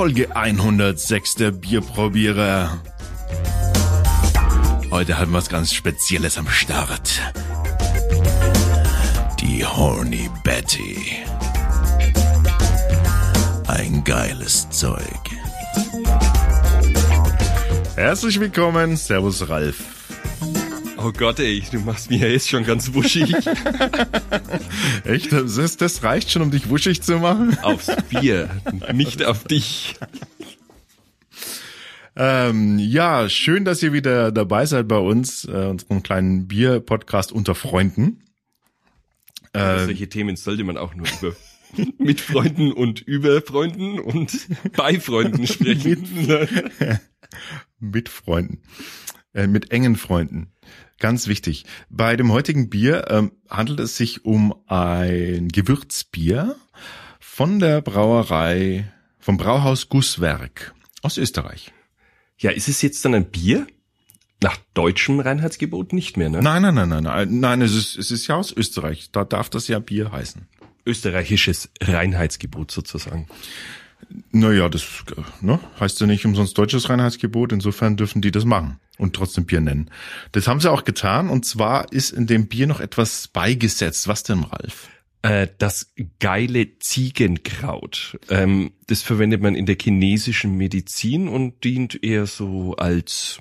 Folge 106 der Bierprobierer. Heute haben wir was ganz Spezielles am Start. Die Horny Betty. Ein geiles Zeug. Herzlich willkommen, Servus Ralf. Oh Gott, ey, du machst mir jetzt schon ganz wuschig. Echt? Das, das reicht schon, um dich wuschig zu machen? Aufs Bier, nicht auf dich. Ähm, ja, schön, dass ihr wieder dabei seid bei uns, äh, unserem kleinen Bier-Podcast unter Freunden. Äh, solche Themen sollte man auch nur über mit Freunden und über Freunden und bei Freunden sprechen. mit, mit Freunden. Äh, mit engen Freunden. Ganz wichtig. Bei dem heutigen Bier ähm, handelt es sich um ein Gewürzbier von der Brauerei, vom Brauhaus Gusswerk aus Österreich. Ja, ist es jetzt dann ein Bier? Nach deutschem Reinheitsgebot nicht mehr, ne? Nein, nein, nein, nein, nein, nein, es ist, es ist ja aus Österreich. Da darf das ja Bier heißen. Österreichisches Reinheitsgebot sozusagen. Naja, das ne, heißt ja nicht umsonst deutsches Reinheitsgebot. Insofern dürfen die das machen und trotzdem Bier nennen. Das haben sie auch getan. Und zwar ist in dem Bier noch etwas beigesetzt. Was denn, Ralf? Äh, das geile Ziegenkraut. Ähm, das verwendet man in der chinesischen Medizin und dient eher so als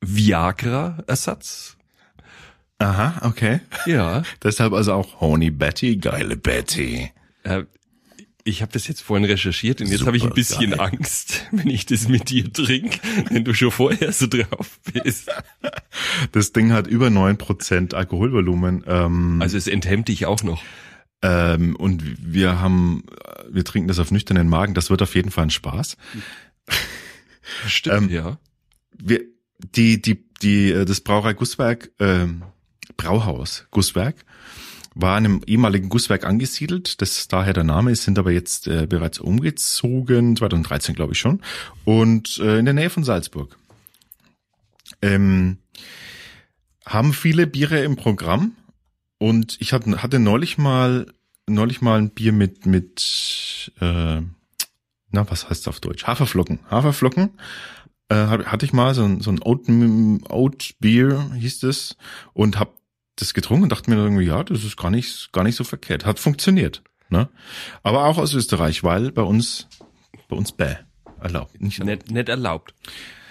Viagra-Ersatz. Aha, okay. Ja. Deshalb also auch Honey Betty, geile Betty. Ich habe das jetzt vorhin recherchiert und jetzt habe ich ein bisschen geil. Angst, wenn ich das mit dir trinke, wenn du schon vorher so drauf bist. Das Ding hat über neun Prozent Alkoholvolumen. Ähm, also es enthemmt dich auch noch. Ähm, und wir haben, wir trinken das auf nüchternen Magen. Das wird auf jeden Fall ein Spaß. Stimmt, ähm, ja. Wir, die, die, die, äh, das Brauerei Gusswerk, ähm, Brauhaus Gusswerk, war in einem ehemaligen Gusswerk angesiedelt, das ist daher der Name ist, sind aber jetzt äh, bereits umgezogen, 2013 glaube ich schon, und äh, in der Nähe von Salzburg. Ähm, haben viele Biere im Programm und ich hatte, hatte neulich mal neulich mal ein Bier mit mit äh, na was heißt auf Deutsch Haferflocken Haferflocken äh, hatte ich mal so ein so ein Oat, Oat Beer hieß es und hab das getrunken und dachte mir irgendwie, ja, das ist gar nicht, gar nicht so verkehrt. Hat funktioniert. Ne? Aber auch aus Österreich, weil bei uns, bei uns bäh, erlaubt. Nicht erlaubt. Nicht, nicht erlaubt.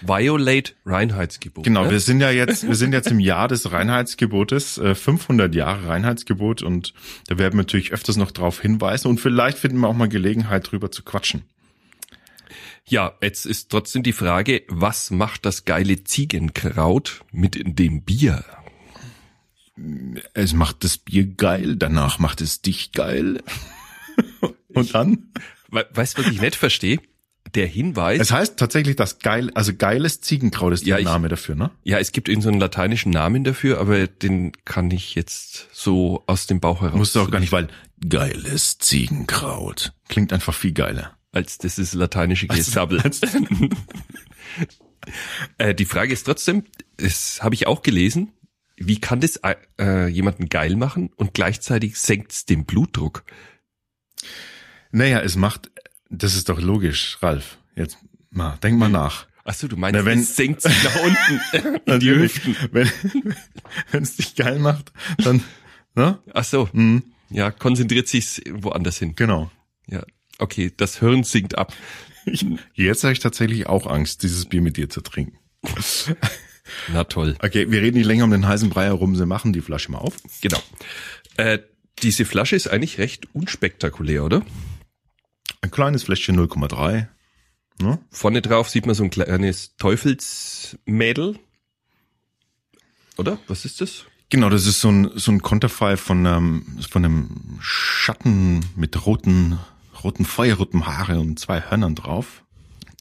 Violate Reinheitsgebot. Genau, ne? wir sind ja jetzt, wir sind jetzt im Jahr des Reinheitsgebotes, äh, 500 Jahre Reinheitsgebot und da werden wir natürlich öfters noch drauf hinweisen und vielleicht finden wir auch mal Gelegenheit drüber zu quatschen. Ja, jetzt ist trotzdem die Frage, was macht das geile Ziegenkraut mit dem Bier? Es macht das Bier geil, danach macht es dich geil. Und dann? Weißt du, was ich nicht verstehe? Der Hinweis. Es heißt tatsächlich das geil, also geiles Ziegenkraut ist ja, der Name dafür, ne? Ja, es gibt irgendeinen so lateinischen Namen dafür, aber den kann ich jetzt so aus dem Bauch heraus. Musst du auch gar nicht, weil geiles Ziegenkraut klingt einfach viel geiler. Als das ist lateinische Gesabbel. äh, die Frage ist trotzdem, das habe ich auch gelesen, wie kann das äh, jemanden geil machen und gleichzeitig senkt es den Blutdruck? Naja, es macht, das ist doch logisch, Ralf. Jetzt mal, denk mal nach. Ach so, du meinst, Na, wenn, es senkt sich nach unten in die Hüften. Wenn wenn es dich geil macht, dann, ne? Ach so, mhm. ja, konzentriert sich's woanders hin. Genau. Ja, okay, das Hirn sinkt ab. Ich, jetzt habe ich tatsächlich auch Angst, dieses Bier mit dir zu trinken. Na toll. Okay, wir reden nicht länger um den heißen Brei herum, sie machen die Flasche mal auf. Genau. Äh, diese Flasche ist eigentlich recht unspektakulär, oder? Ein kleines Fläschchen 0,3. Ne? Vorne drauf sieht man so ein kleines Teufelsmädel. Oder? Was ist das? Genau, das ist so ein, so ein Konterfei von einem, von einem Schatten mit roten, roten feuerroten Haare und zwei Hörnern drauf.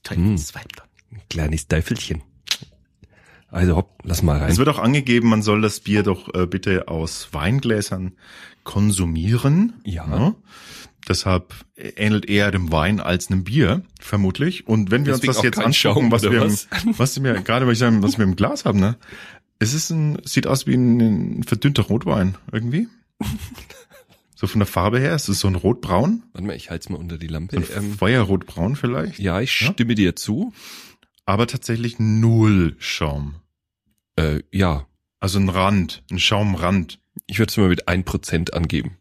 Hm. Ein kleines Teufelchen. Also hopp, lass mal rein. Es wird auch angegeben, man soll das Bier doch äh, bitte aus Weingläsern konsumieren. Ja. ja. Deshalb ähnelt eher dem Wein als einem Bier, vermutlich. Und wenn wir Deswegen uns das jetzt anschauen, was wir, was? Im, was wir gerade, was wir im Glas haben, ne? Es ist ein, sieht aus wie ein, ein verdünnter Rotwein, irgendwie. So von der Farbe her, ist es so ein rotbraun? Warte mal, ich halte es mal unter die Lampe. Ein Ähm, Feuerrotbraun vielleicht? ja, ich Ja? stimme dir zu. Aber tatsächlich null Schaum. Äh, ja, Also ein Rand, ein Schaumrand. ich würde es mal mit ein Prozent angeben.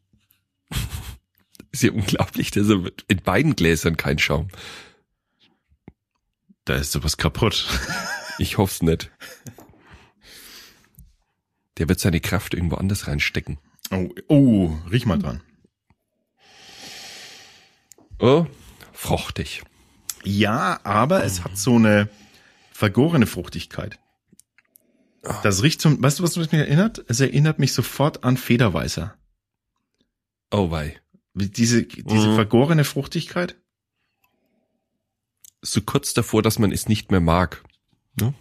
ist ja unglaublich, dass er in beiden Gläsern kein Schaum. Da ist sowas kaputt. Ich hoff's nicht. Der wird seine Kraft irgendwo anders reinstecken. Oh, oh riech mal dran. Oh, fruchtig. Ja, aber es hat so eine vergorene Fruchtigkeit. Das riecht zum, weißt du, was mich erinnert? Es erinnert mich sofort an Federweißer. Oh wei. Diese, diese Mhm. vergorene Fruchtigkeit. So kurz davor, dass man es nicht mehr mag. Ne?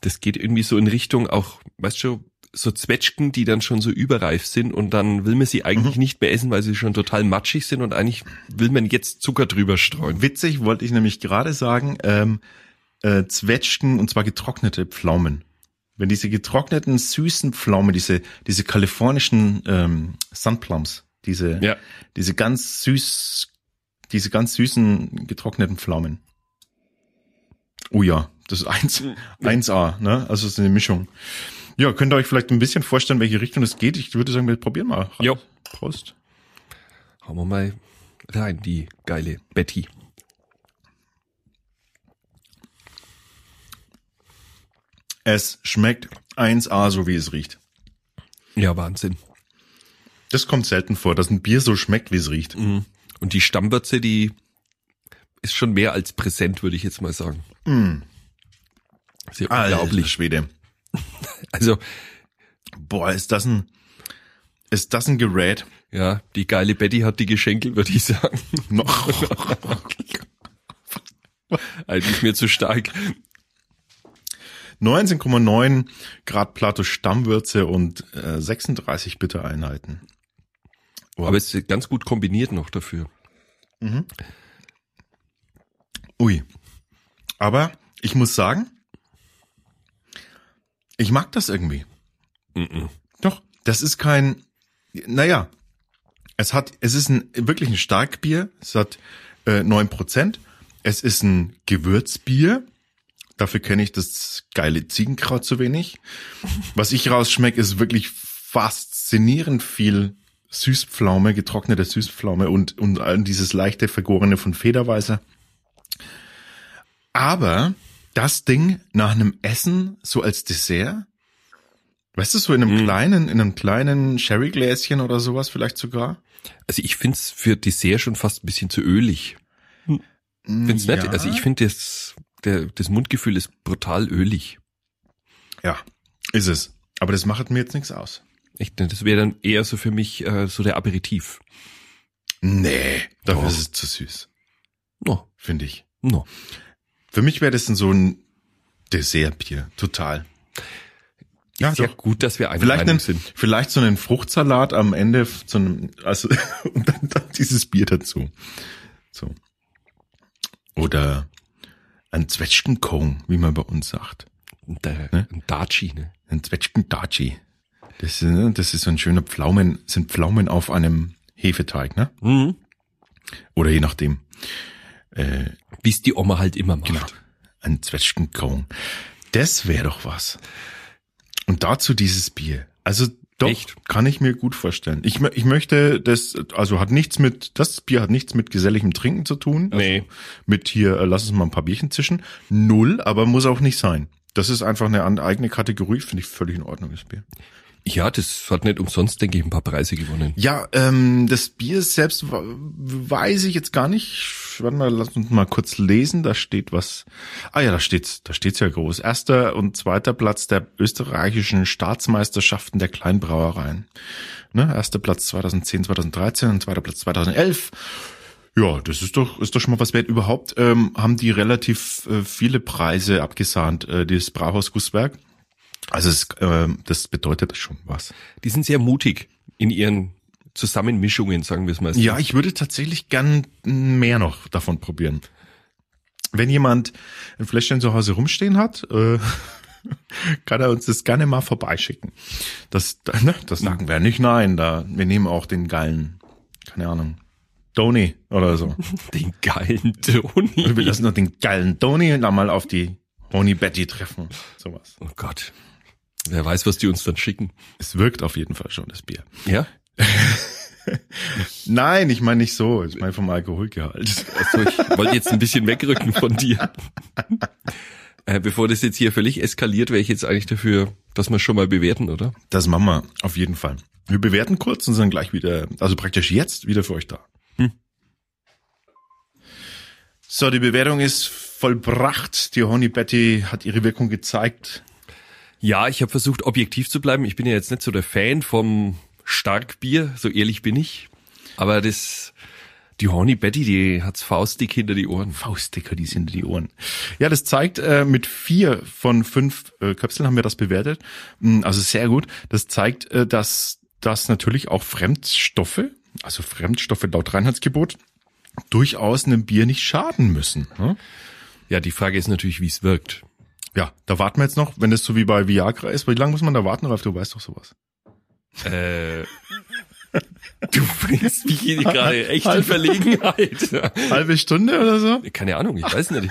Das geht irgendwie so in Richtung auch, weißt du, so Zwetschgen, die dann schon so überreif sind und dann will man sie eigentlich nicht mehr essen, weil sie schon total matschig sind und eigentlich will man jetzt Zucker drüber streuen. Witzig wollte ich nämlich gerade sagen, ähm, äh, Zwetschgen und zwar getrocknete Pflaumen. Wenn diese getrockneten süßen Pflaumen, diese diese kalifornischen ähm, Sunplums, diese Ja. diese ganz süß, diese ganz süßen getrockneten Pflaumen. Oh ja, das ist eins, 1A, ne? Also es ist eine Mischung. Ja, könnt ihr euch vielleicht ein bisschen vorstellen, welche Richtung es geht? Ich würde sagen, wir probieren mal. Jo. Prost. Hauen wir mal rein, die geile Betty. Es schmeckt 1A, so wie es riecht. Ja, Wahnsinn. Das kommt selten vor, dass ein Bier so schmeckt, wie es riecht. Mhm. Und die Stammwürze, die ist schon mehr als präsent, würde ich jetzt mal sagen. Ist ja Alter unglaublich. Schwede. Also, Boah, ist das ein, ist das ein Gerät? ja, die geile Betty hat die Geschenkel, würde ich sagen. Noch. Ist mir zu stark. 19,9 Grad Plato Stammwürze und äh, 36 Bittereinheiten. Aber es ist ganz gut kombiniert noch dafür. Ui. Aber ich muss sagen, ich mag das irgendwie. Mhm. Doch, das ist kein, naja, es hat, es ist ein wirklich ein Starkbier. Es hat äh, 9%. Es ist ein Gewürzbier. Dafür kenne ich das geile Ziegenkraut zu wenig. Was ich rausschmecke, ist wirklich faszinierend viel Süßpflaume, getrocknete Süßpflaume und, und all dieses leichte Vergorene von Federweißer. Aber das Ding nach einem Essen, so als Dessert, weißt du, so in einem Mhm. kleinen, in einem kleinen Sherrygläschen oder sowas vielleicht sogar? Also ich find's für Dessert schon fast ein bisschen zu ölig. Find's nett. Ja. Also ich finde das, der, das Mundgefühl ist brutal ölig. Ja, ist es. Aber das macht mir jetzt nichts aus. Echt, das wäre dann eher so für mich äh, so der Aperitif. Nee, dafür Doch. ist es zu süß, No, finde ich. no. Für mich wäre das dann so ein Dessertbier, total. Ja, Sehr doch. gut, dass wir eine Vielleicht, Meinung einen, sind. vielleicht so einen Fruchtsalat am Ende zu einem, also, und dann, dann dieses Bier dazu. So. Oder ein Zwetschgenkong, wie man bei uns sagt. Der, Ne? Ein Daci, ne? Ein Zwetschgendaci. Das ist, ne, das ist so ein schöner Pflaumen, sind Pflaumen auf einem Hefeteig, ne? Mhm. Oder je nachdem. Äh, Wie es die Oma halt immer macht. Genau. Ein Zwetschgenkong. Das wäre doch was. Und dazu dieses Bier. Also doch, Echt? kann ich mir gut vorstellen. Ich, ich möchte das, also hat nichts mit, das Bier hat nichts mit geselligem Trinken zu tun. Also Nee. Mit hier, äh, lass uns mal ein paar Bierchen zischen. Null, aber muss auch nicht sein. Das ist einfach eine eigene Kategorie, finde ich völlig in Ordnung, das Bier. Ja, das hat nicht umsonst, denke ich, ein paar Preise gewonnen. Ja, ähm, das Bier selbst weiß ich jetzt gar nicht. Warte mal, lass uns mal kurz lesen. Da steht was. Ah ja, da steht's, da steht's ja groß. Erster und zweiter Platz der österreichischen Staatsmeisterschaften der Kleinbrauereien. Ne? Erster Platz 2010, 2013 und zweiter Platz 2011. Ja, das ist doch, ist doch schon mal was wert. Überhaupt ähm, haben die relativ äh, viele Preise abgesahnt, äh, dieses Brauhaus Gussberg. Also es, ähm, das bedeutet schon was. Die sind sehr mutig in ihren Zusammenmischungen, sagen wir es mal. Ja, ich würde tatsächlich gern mehr noch davon probieren. Wenn jemand ein Fläschchen zu Hause rumstehen hat, äh, kann er uns das gerne mal vorbeischicken. Das, ne, das sagen wir nicht nein. Da, wir nehmen auch den geilen, keine Ahnung, Tony oder so. Den geilen Toni. Wir lassen noch den geilen Tony da mal auf die Honey Betty treffen. Sowas. Oh Gott. Wer weiß, was die uns dann schicken. Es wirkt auf jeden Fall schon, das Bier. Ja? Nein, ich meine nicht so. Ich meine vom Alkoholgehalt. Also ich wollte jetzt ein bisschen wegrücken von dir. Äh, bevor das jetzt hier völlig eskaliert, wäre ich jetzt eigentlich dafür, dass wir schon mal bewerten, oder? Das machen wir auf jeden Fall. Wir bewerten kurz und sind gleich wieder, also praktisch jetzt wieder für euch da. Hm. So, die Bewertung ist vollbracht. Die Honey Betty hat ihre Wirkung gezeigt. Ja, ich habe versucht, objektiv zu bleiben. Ich bin ja jetzt nicht so der Fan vom Starkbier, so ehrlich bin ich. Aber das, die Horny Betty, die hat's faustdick hinter die Ohren. Faustdicker, die sind die Ohren. Ja, das zeigt äh, mit vier von fünf äh, Köpseln haben wir das bewertet. Mm, Also sehr gut. Das zeigt, äh, dass dass natürlich auch Fremdstoffe, also Fremdstoffe laut Reinheitsgebot, durchaus einem Bier nicht schaden müssen. Ne? Ja, die Frage ist natürlich, wie es wirkt. Ja, da warten wir jetzt noch, wenn das so wie bei Viagra ist. Wie lange muss man da warten, Ralf? Du weißt doch sowas. Äh, du bringst mich hier gerade echt in Verlegenheit. Halbe Stunde oder so? Keine Ahnung, ich weiß nicht.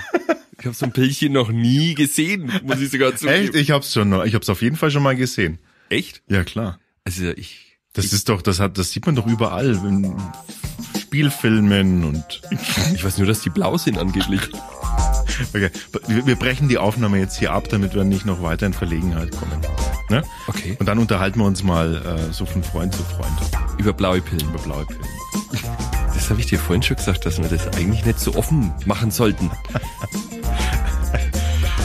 Ich habe so ein Pillchen noch nie gesehen, muss ich sogar zugeben. Echt? Ich hab's schon noch. Ich hab's auf jeden Fall schon mal gesehen. Echt? Ja, klar. Also ich, Das ist doch, das hat, das sieht man doch überall in Spielfilmen und. ich weiß nur, dass die blau sind angeblich. Okay. Wir, brechen die Aufnahme jetzt hier ab, damit wir nicht noch weiter in Verlegenheit kommen. Ne? Okay. Und dann unterhalten wir uns mal äh, so von Freund zu Freund Über blaue Pillen. über blaue Pillen. Das habe ich dir vorhin schon gesagt, dass wir das eigentlich nicht so offen machen sollten.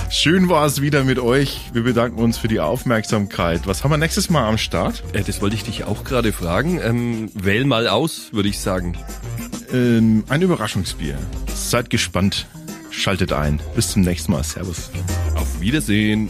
Schön war es wieder mit euch. Wir bedanken uns für die Aufmerksamkeit. Was haben wir nächstes Mal am Start? Äh, das wollte ich dich auch gerade fragen. Ähm, wähl mal aus, würde ich sagen. Ähm, ein Überraschungsbier. Seid gespannt. Schaltet ein. Bis zum nächsten Mal. Servus. Auf Wiedersehen.